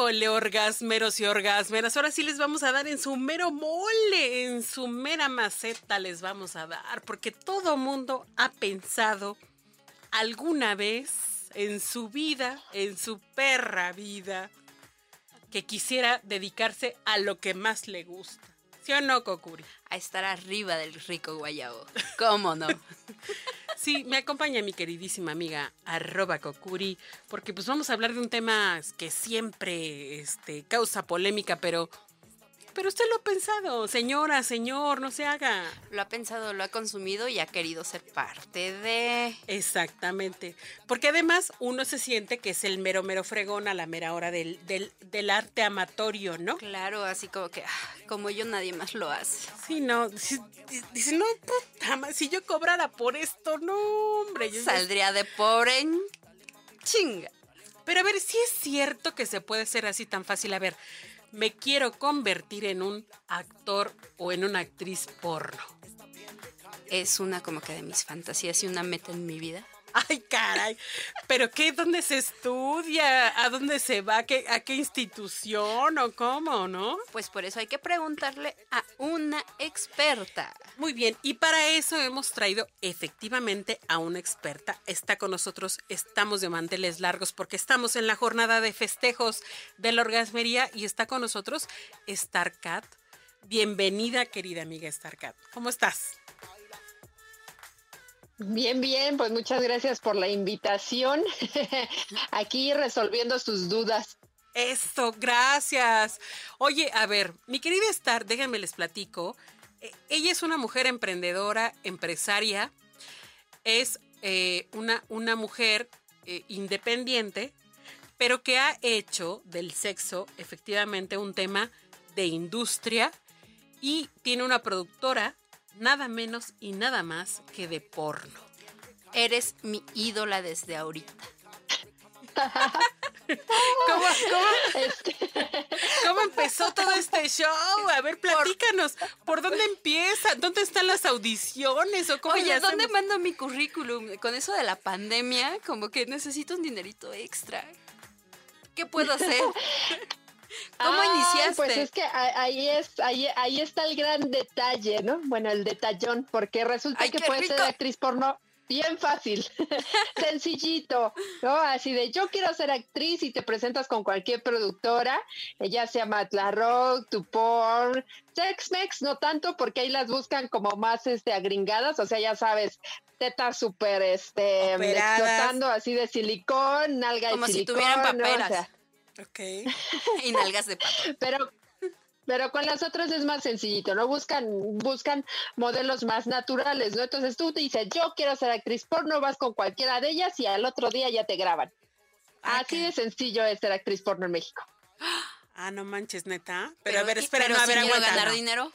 Híjole, orgasmeros y orgasmeras. Ahora sí les vamos a dar en su mero mole, en su mera maceta les vamos a dar, porque todo mundo ha pensado alguna vez en su vida, en su perra vida, que quisiera dedicarse a lo que más le gusta. ¿Sí o no, Kokuri? A estar arriba del rico guayabo. ¿Cómo no? Sí, me acompaña mi queridísima amiga arroba Kokuri, porque pues vamos a hablar de un tema que siempre este, causa polémica, pero pero usted lo ha pensado, señora, señor, no se haga. Lo ha pensado, lo ha consumido y ha querido ser parte de... Exactamente. Porque además uno se siente que es el mero, mero fregón a la mera hora del, del, arte amatorio, ¿no? Claro, así como que, ah, como yo nadie más lo hace. Sí, no. Dice, no, puta, si yo cobrara por esto, no, hombre. Yo Saldría de pobre en chinga. Pero a ver, si es cierto que se puede ser así tan fácil. A ver, me quiero convertir en un actor o en una actriz porno. Es una como que de mis fantasías y una meta en mi vida. Ay, caray. ¿Pero qué? ¿Dónde se estudia? ¿A dónde se va? ¿A qué, ¿A qué institución o cómo, no? Pues por eso hay que preguntarle a una experta. Muy bien, y para eso hemos traído efectivamente a una experta. Está con nosotros, estamos de manteles largos porque estamos en la jornada de festejos de la orgasmería y está con nosotros Starcat. Bienvenida, querida amiga Starcat. ¿Cómo estás? Bien, bien, pues muchas gracias por la invitación. Aquí resolviendo sus dudas. Eso, gracias. Oye, a ver, mi querida Star, déjenme les platico. Eh, ella es una mujer emprendedora, empresaria, es eh, una, una, mujer eh, independiente, pero que ha hecho del sexo efectivamente un tema de industria y tiene una productora nada menos y nada más que de porno. Eres mi ídola desde ahorita. ¿Cómo, este. cómo, empezó todo este show? A ver, platícanos. ¿Por, dónde empieza? ¿Dónde están las audiciones? ¿O cómo Oye, ¿dónde mando mi currículum? Con eso de la pandemia, como que necesito un dinerito extra. ¿Qué puedo hacer? ¿Cómo iniciaste? Pues es que ahí es, ahí, ahí está el gran detalle, ¿no? Bueno, el detallón, porque resulta que puedes ser actriz porno bien fácil, sencillito, ¿no? Así de yo quiero ser actriz y te presentas con cualquier productora, ya sea Matla Rock, Porn, Tex-Mex, no tanto porque ahí las buscan como más este agringadas, o sea, ya sabes, tetas súper este explotando así de silicón, nalga como de silicón, si tuvieran paperas. Ok. y nalgas de pato. Pero pero con las otras es más sencillito, ¿no? Buscan, buscan modelos más naturales, ¿no? Entonces tú te dices, yo quiero ser actriz porno, vas con cualquiera de ellas y al otro día ya te graban. Así de sencillo es ser actriz porno en México. Ah, no manches, neta. Pero, a ver, espera, no, a ver, aguanta. ganar dinero?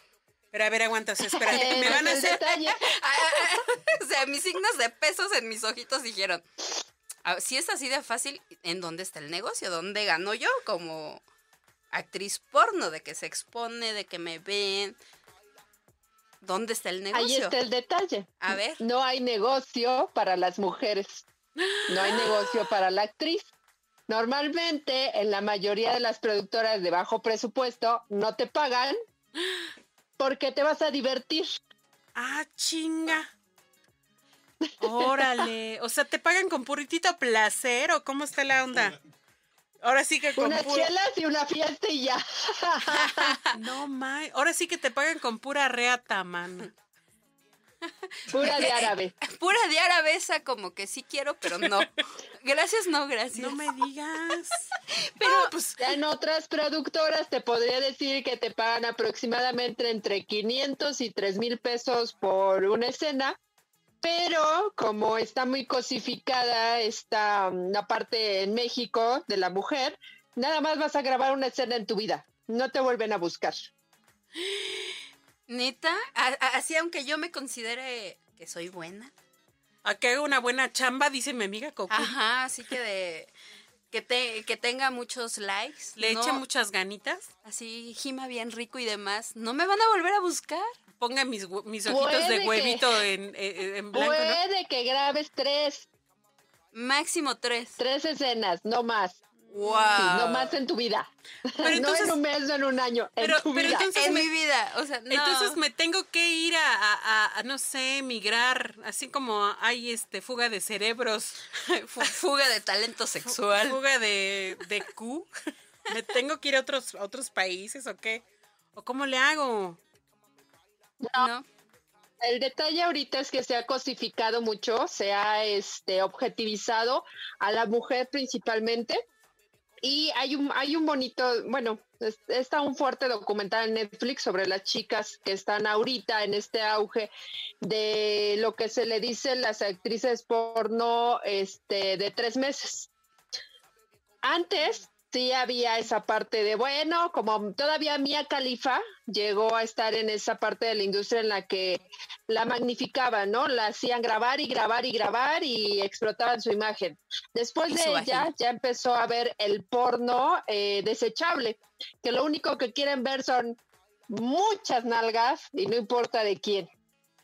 Pero a ver, aguanta, espera, me van a hacer... o sea, mis signos de pesos en mis ojitos dijeron, ah, si es así de fácil, ¿en dónde está el negocio? ¿Dónde gano yo como actriz porno, de que se expone, de que me ven. ¿Dónde está el negocio? Ahí está el detalle. A ver. No hay negocio para las mujeres. No hay negocio para la actriz. Normalmente, en la mayoría de las productoras de bajo presupuesto, no te pagan porque te vas a divertir. Ah, chinga. Órale. O sea, ¿te pagan con puritito placer o cómo está la onda? Ahora sí que con unas chelas y una fiesta y ya. no, May. Ahora sí que te pagan con pura reata, man. Pura de árabe. Pura de árabe esa como que sí quiero, pero no. Gracias, no, gracias. No me digas. Pero pues en otras productoras te podría decir que te pagan aproximadamente entre 500 y 3 mil pesos por una escena pero como está muy cosificada esta la parte en México de la mujer, nada más vas a grabar una escena en tu vida. No te vuelven a buscar. Neta, así aunque yo me considere que soy buena. A que haga una buena chamba, dice mi amiga Coco. Ajá, así que de que, te, que tenga muchos likes. Le eche muchas ganitas. Así, gima bien rico y demás. ¿No me van a volver a buscar? Ponga mis, mis ojitos de huevito en, en, blanco. Puede que grabes tres. Máximo tres. Tres escenas, no más. Wow. no más en tu vida. no en un mes, no en un año. en tu vida. en mi vida. O sea, Entonces me tengo que ir a, no sé, migrar. Así como hay este fuga de cerebros. fuga de talento sexual. Fuga de, de Q. ¿Me tengo que ir a otros, otros países o qué? ¿O cómo le hago? No. El detalle ahorita es que se ha cosificado mucho, se ha este, objetivizado a la mujer principalmente y hay un, hay un bonito, bueno, está un fuerte documental en Netflix sobre las chicas que están ahorita en este auge de lo que se le dice las actrices porno este, de tres meses. Antes sí había esa parte de, bueno, como todavía Mia Khalifa llegó a estar en esa parte de la industria en la que la magnificaban, ¿no? La hacían grabar y grabar y grabar y explotaban su imagen. Después de ella ya empezó a ver el porno eh, desechable, que lo único que quieren ver son muchas nalgas y no importa de quién.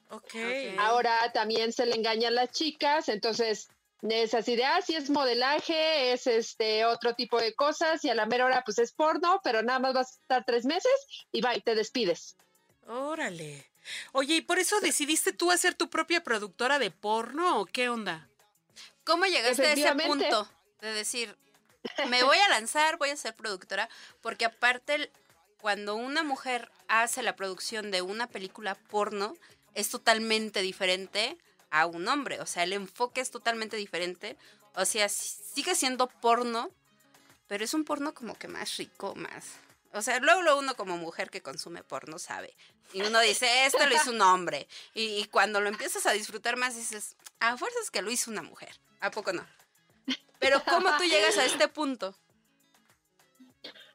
Okay. Ahora también se le engañan las chicas, entonces es así de, ah, sí es modelaje, es este otro tipo de cosas y a la mera hora pues es porno, pero nada más vas a estar tres meses y va y te despides. Órale. Oye, ¿y por eso decidiste tú hacer tu propia productora de porno o qué onda? ¿Cómo llegaste a ese punto de decir, me voy a lanzar, voy a ser productora? Porque aparte, cuando una mujer hace la producción de una película porno, es totalmente diferente a un hombre. O sea, el enfoque es totalmente diferente. O sea, sigue siendo porno, pero es un porno como que más rico, más. O sea, luego, lo uno como mujer que consume porno sabe. Y uno dice, esto lo hizo un hombre. Y, cuando lo empiezas a disfrutar más, dices, a fuerzas que lo hizo una mujer. ¿A poco no? Pero ¿cómo tú llegas a este punto?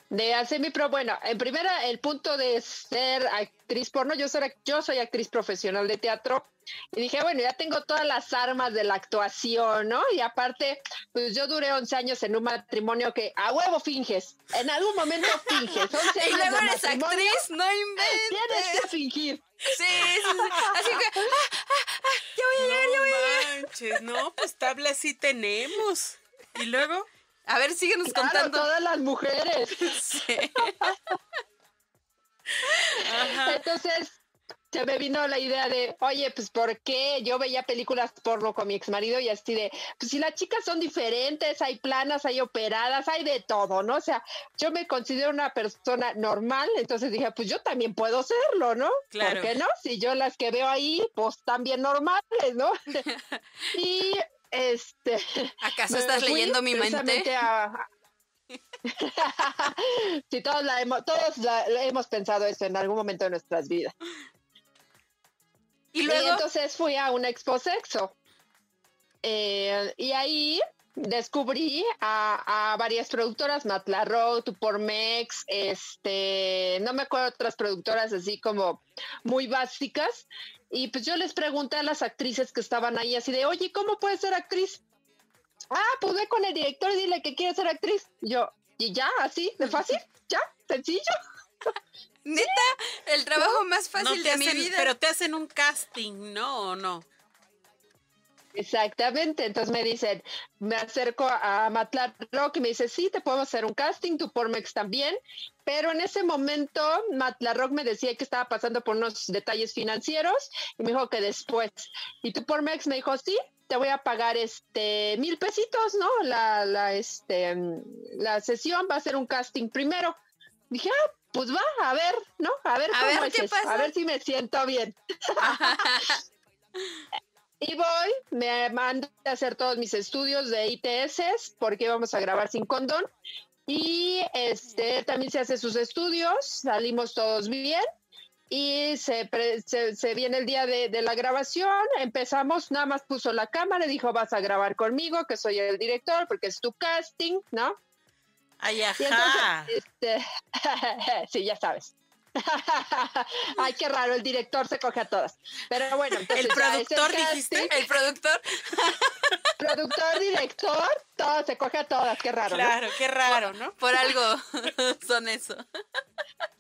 De hacer mi pro. Bueno, en primera, el punto de ser actriz porno, yo soy, yo soy actriz profesional de teatro. Y dije, bueno, ya tengo todas las armas de la actuación, ¿no? Y aparte, pues yo duré 11 años en un matrimonio que a huevo finges. En algún momento finges. y luego eres actriz, no inventes. Tienes que fingir. Sí, sí, sí. Así que, ah, ah, ah, ya voy a llegar, ya voy a llegar. No, pues tabla sí tenemos. Y luego. A ver, síguenos contando. Todas las mujeres. Sí. Entonces, se me vino la idea de, oye, pues ¿por qué? Yo veía películas porno con mi ex marido y así de, pues si las chicas son diferentes, hay planas, hay operadas, hay de todo, ¿no? O sea, yo me considero una persona normal, entonces dije, pues yo también puedo serlo, ¿no? Claro. ¿Por qué no? Si yo las que veo ahí, pues también normales, ¿no? y este. ¿Acaso estás leyendo mi mente? sí, todos, la hemos, todos hemos pensado eso en algún momento de nuestras vidas. Y luego. entonces fui a un expo sexo. Eh, y ahí descubrí a, varias productoras, Matla Tupormex, este, no me acuerdo otras productoras así como muy básicas, y pues yo les pregunté a las actrices que estaban ahí así de, oye, ¿cómo puedes ser actriz? Ah, pues ve con el director y dile que quiere ser actriz. yo, y ya, así, de fácil, ya, sencillo. Neta, el trabajo más fácil de mi vida. Pero te hacen un casting, ¿no? ¿O no? Exactamente, entonces me dicen, me acerco a Matlar Rock y me dice, sí, te podemos hacer un casting, tu Pormex también, pero en ese momento Matlar Rock me decía que estaba pasando por unos detalles financieros y me dijo que después, y tu Pormex me dijo, sí, te voy a pagar este mil pesitos, ¿no? La, la, este, la sesión va a ser un casting primero. Dije, ah, pues va, a ver, ¿no? A ver cómo es eso, a ver si me siento bien. Y voy, me mando a hacer todos mis estudios de ITS porque vamos a grabar sin condón. Y este también se hace sus estudios, salimos todos bien y se, se, viene el día de, de, la grabación, empezamos, nada más puso la cámara, dijo vas a grabar conmigo, que soy el director, porque es tu casting, ¿no? Ay, ajá. este, sí, ya sabes. Ay, qué raro, el director se coge a todas. Pero bueno, el productor, dijiste. El productor. productor, director, todo se coge a todas, qué raro. Claro, qué raro, ¿no? Por algo son eso.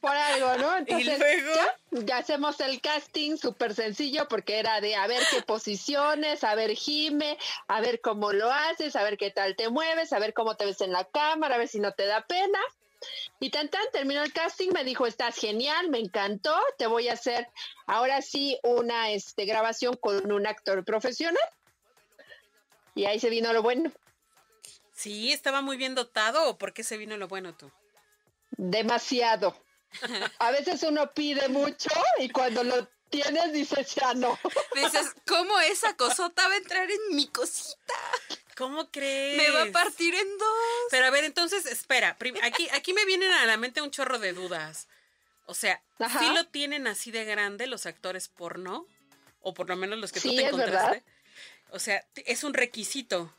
Por algo, ¿no? Entonces, ¿Y luego? Ya, hacemos el casting súper sencillo porque era de a ver qué posiciones, a ver gime, a ver cómo lo haces, a ver qué tal te mueves, a ver cómo te ves en la cámara, a ver si no te da pena. Y tan tan terminó el casting, me dijo, estás genial, me encantó, te voy a hacer ahora sí una este, grabación con un actor profesional. Y ahí se vino lo bueno. Sí, estaba muy bien dotado, ¿o por qué se vino lo bueno tú? Demasiado. A veces uno pide mucho y cuando lo tienes dices ya no. Dices, ¿cómo esa cosota va a entrar en mi cosita? ¿Cómo crees? Me va a partir en dos. Pero a ver, entonces, espera. Aquí, aquí me vienen a la mente un chorro de dudas. O sea, ¿sí lo tienen así de grande los actores porno? O por lo menos los que tú te encontraste. O sea, es un requisito.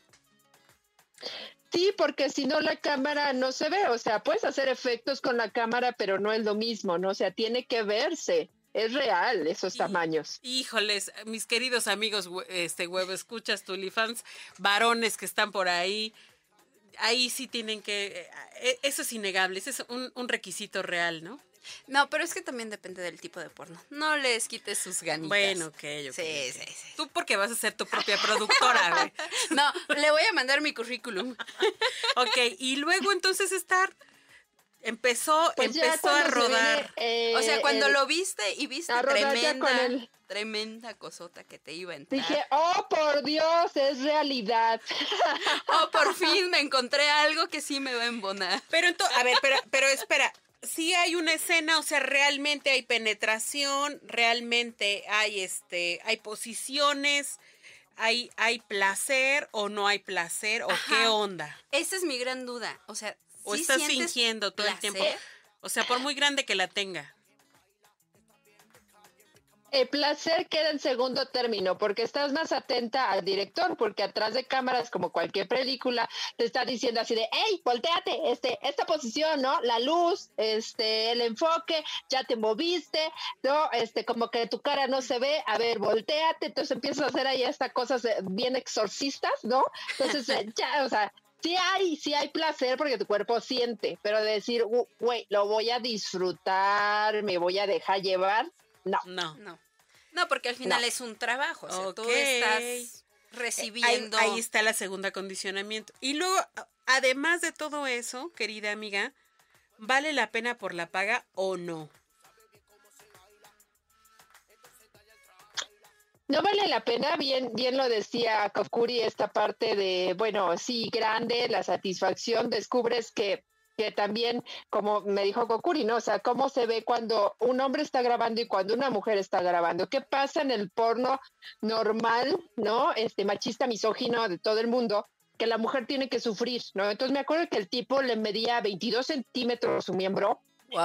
Sí, porque si no la cámara no se ve, o sea, puedes hacer efectos con la cámara, pero no es lo mismo, ¿no? O sea, tiene que verse. Es real esos tamaños. Híjoles, mis queridos amigos, este huevo, escuchas, tulifans, varones que están por ahí, ahí sí tienen que, eh, eso es innegable, ese es un, un requisito real, ¿no? No, pero es que también depende del tipo de porno. No les quites sus ganitas. Bueno, ok, ok. Sí, sí, sí. Tú porque vas a ser tu propia productora, güey. no, le voy a mandar mi currículum. ok, y luego entonces estar empezó pues empezó a rodar. Eh, o sea, cuando lo viste y viste tremenda, tremenda cosota que te iba a entrar. Dije, oh, por Dios, es realidad. oh, por fin me encontré algo que sí me va a embonar. Pero entonces, a ver, pero, pero espera, sí hay una escena, o sea, realmente hay penetración, realmente hay este, hay posiciones, hay, hay placer o no hay placer, o qué onda. Esa es mi gran duda. O sea, o estás fingiendo todo el tiempo. O sea, por muy grande que la tenga. El placer queda en segundo término porque estás más atenta al director, porque atrás de cámaras, como cualquier película, te está diciendo así de, hey, volteate, este, esta posición, ¿no? La luz, este, el enfoque, ya te moviste, ¿no? Este, como que tu cara no se ve, a ver, volteate, entonces empiezas a hacer ahí estas cosas bien exorcistas, ¿no? Entonces, ya, o sea, sí hay, sí hay placer porque tu cuerpo siente, pero decir, güey, lo voy a disfrutar, me voy a dejar llevar, no. No. No. No, porque al final es un trabajo. O sea, tú estás recibiendo. Ahí, está el segundo acondicionamiento. Y luego, además de todo eso, querida amiga, ¿vale la pena por la paga o no? No vale la pena, bien, bien lo decía Kokuri, esta parte de, bueno, sí, grande, la satisfacción, descubres que que también, como me dijo Kokuri, ¿no? O sea, cómo se ve cuando un hombre está grabando y cuando una mujer está grabando. ¿Qué pasa en el porno normal, ¿no? Este machista, misógino de todo el mundo, que la mujer tiene que sufrir, ¿no? Entonces me acuerdo que el tipo le medía 22 centímetros su miembro.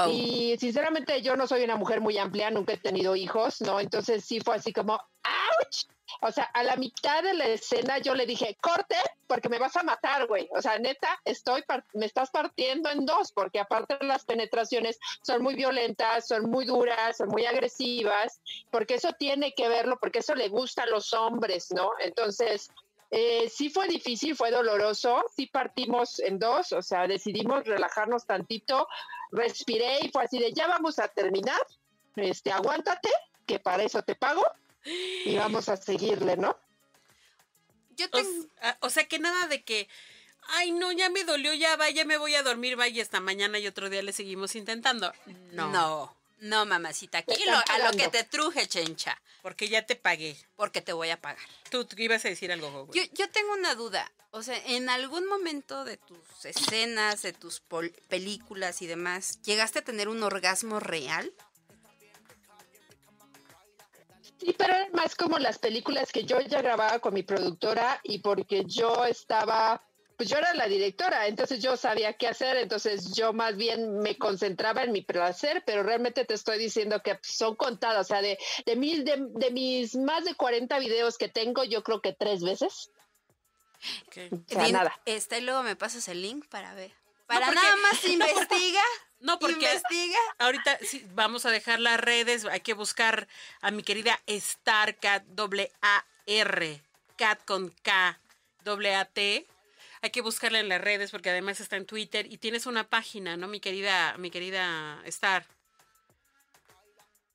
Y sinceramente yo no soy una mujer muy amplia, nunca he tenido hijos, ¿no? Entonces sí fue así como, ¡ouch! O sea, a la mitad de la escena yo le dije, corte, porque me vas a matar, güey. O sea, neta, estoy, me estás partiendo en dos, porque aparte las penetraciones son muy violentas, son muy duras, son muy agresivas, porque eso tiene que verlo, porque eso le gusta a los hombres, ¿no? Entonces, eh, sí fue difícil, fue doloroso, sí partimos en dos, o sea, decidimos relajarnos tantito, respiré y fue así de, ya vamos a terminar, este, aguántate, que para eso te pago y vamos a seguirle, ¿no? Yo o, sea que nada de que, ay, no, ya me dolió, ya vaya, me voy a dormir, vaya, hasta mañana y otro día le seguimos intentando. No. No, no mamacita, aquí a lo que te truje, chencha. Porque ya te pagué. Porque te voy a pagar. Tú, ibas a decir algo, Yo, yo tengo una duda. O sea, en algún momento de tus escenas, de tus películas y demás, ¿llegaste a tener un orgasmo real? Sí, pero más como las películas que yo ya grababa con mi productora y porque yo estaba, pues yo era la directora, entonces yo sabía qué hacer, entonces yo más bien me concentraba en mi placer, pero realmente te estoy diciendo que son contadas, o sea, de, de, mil, de, de mis más de 40 videos que tengo, yo creo que tres veces. nada. Este, y luego me pasas el link para ver Para nada más investiga. No, porque investiga. ahorita sí, vamos a dejar las redes, hay que buscar a mi querida Starcat, doble A R, Cat con K, doble A T. Hay que buscarla en las redes porque además está en Twitter y tienes una página, ¿no, mi querida, mi querida Star?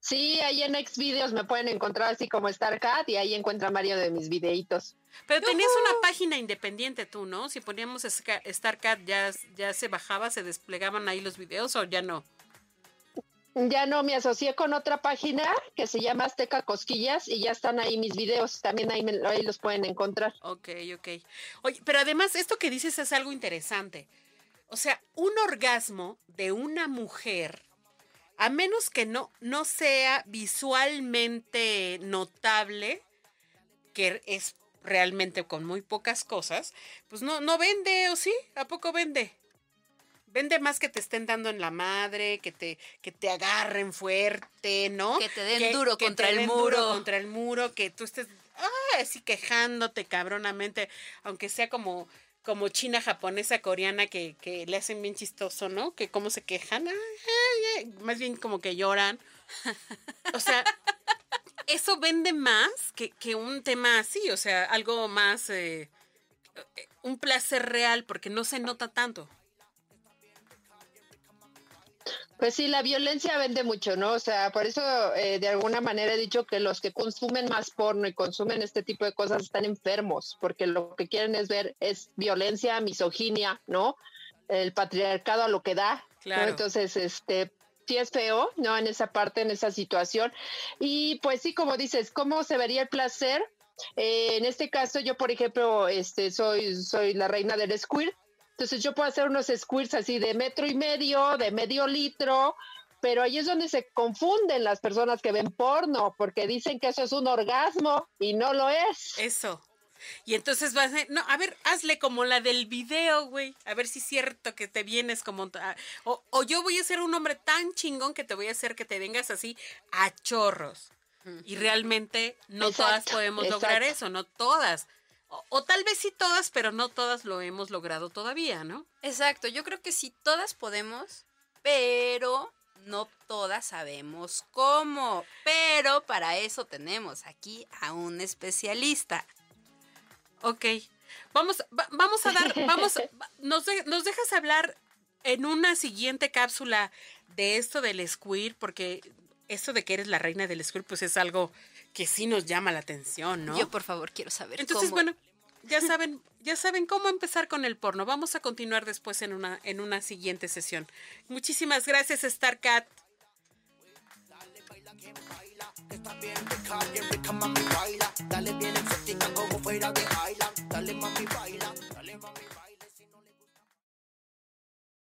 Sí, ahí en Xvideos me pueden encontrar así como StarCat y ahí encuentran varios de mis videitos. Pero tenías una página independiente tú, ¿no? Si poníamos StarCat, ¿ya, ¿ya se bajaba, se desplegaban ahí los videos o ya no? Ya no, me asocié con otra página que se llama Azteca Cosquillas y ya están ahí mis videos, también ahí, ahí los pueden encontrar. Ok, ok. Oye, pero además esto que dices es algo interesante. O sea, un orgasmo de una mujer a menos que no, no sea visualmente notable, que es realmente con muy pocas cosas, pues no, no vende, ¿o sí? ¿A poco vende? Vende más que te estén dando en la madre, que te, que te agarren fuerte, ¿no? Que te den duro contra el muro. contra el muro, que tú estés así quejándote cabronamente, aunque sea como como china, japonesa, coreana, que, que, le hacen bien chistoso, ¿no? Que cómo se quejan, más bien como que lloran. O sea, eso vende más que, que un tema así, o sea, algo más, eh, un placer real, porque no se nota tanto. Pues sí, la violencia vende mucho, ¿no? O sea, por eso eh, de alguna manera he dicho que los que consumen más porno y consumen este tipo de cosas están enfermos, porque lo que quieren es ver es violencia, misoginia, ¿no? El patriarcado a lo que da. Claro. Entonces, este, sí es feo, ¿no? En esa parte, en esa situación. Y pues sí, como dices, ¿cómo se vería el placer? Eh, en este caso, yo, por ejemplo, este, soy, soy la reina del squirt entonces yo puedo hacer unos squirts así de metro y medio, de medio litro, pero ahí es donde se confunden las personas que ven porno, porque dicen que eso es un orgasmo y no lo es. Eso. Y entonces vas a, no, a ver, hazle como la del video, güey. A ver si es cierto que te vienes como, o, o, yo voy a ser un hombre tan chingón que te voy a hacer que te vengas así a chorros. Y realmente no todas podemos lograr eso, no todas. O, tal vez sí todas, pero no todas lo hemos logrado todavía, ¿no? Exacto, yo creo que sí todas podemos, pero no todas sabemos cómo. Pero para eso tenemos aquí a un especialista. Ok, vamos, vamos a dar, vamos, nos, nos dejas hablar en una siguiente cápsula de esto del squir, porque eso de que eres la reina del school, pues es algo que sí nos llama la atención, ¿no? Yo, por favor, quiero saber. Entonces, bueno, ya saben, ya saben cómo empezar con el porno. Vamos a continuar después en una, en una siguiente sesión. Muchísimas gracias, StarCat. Dale,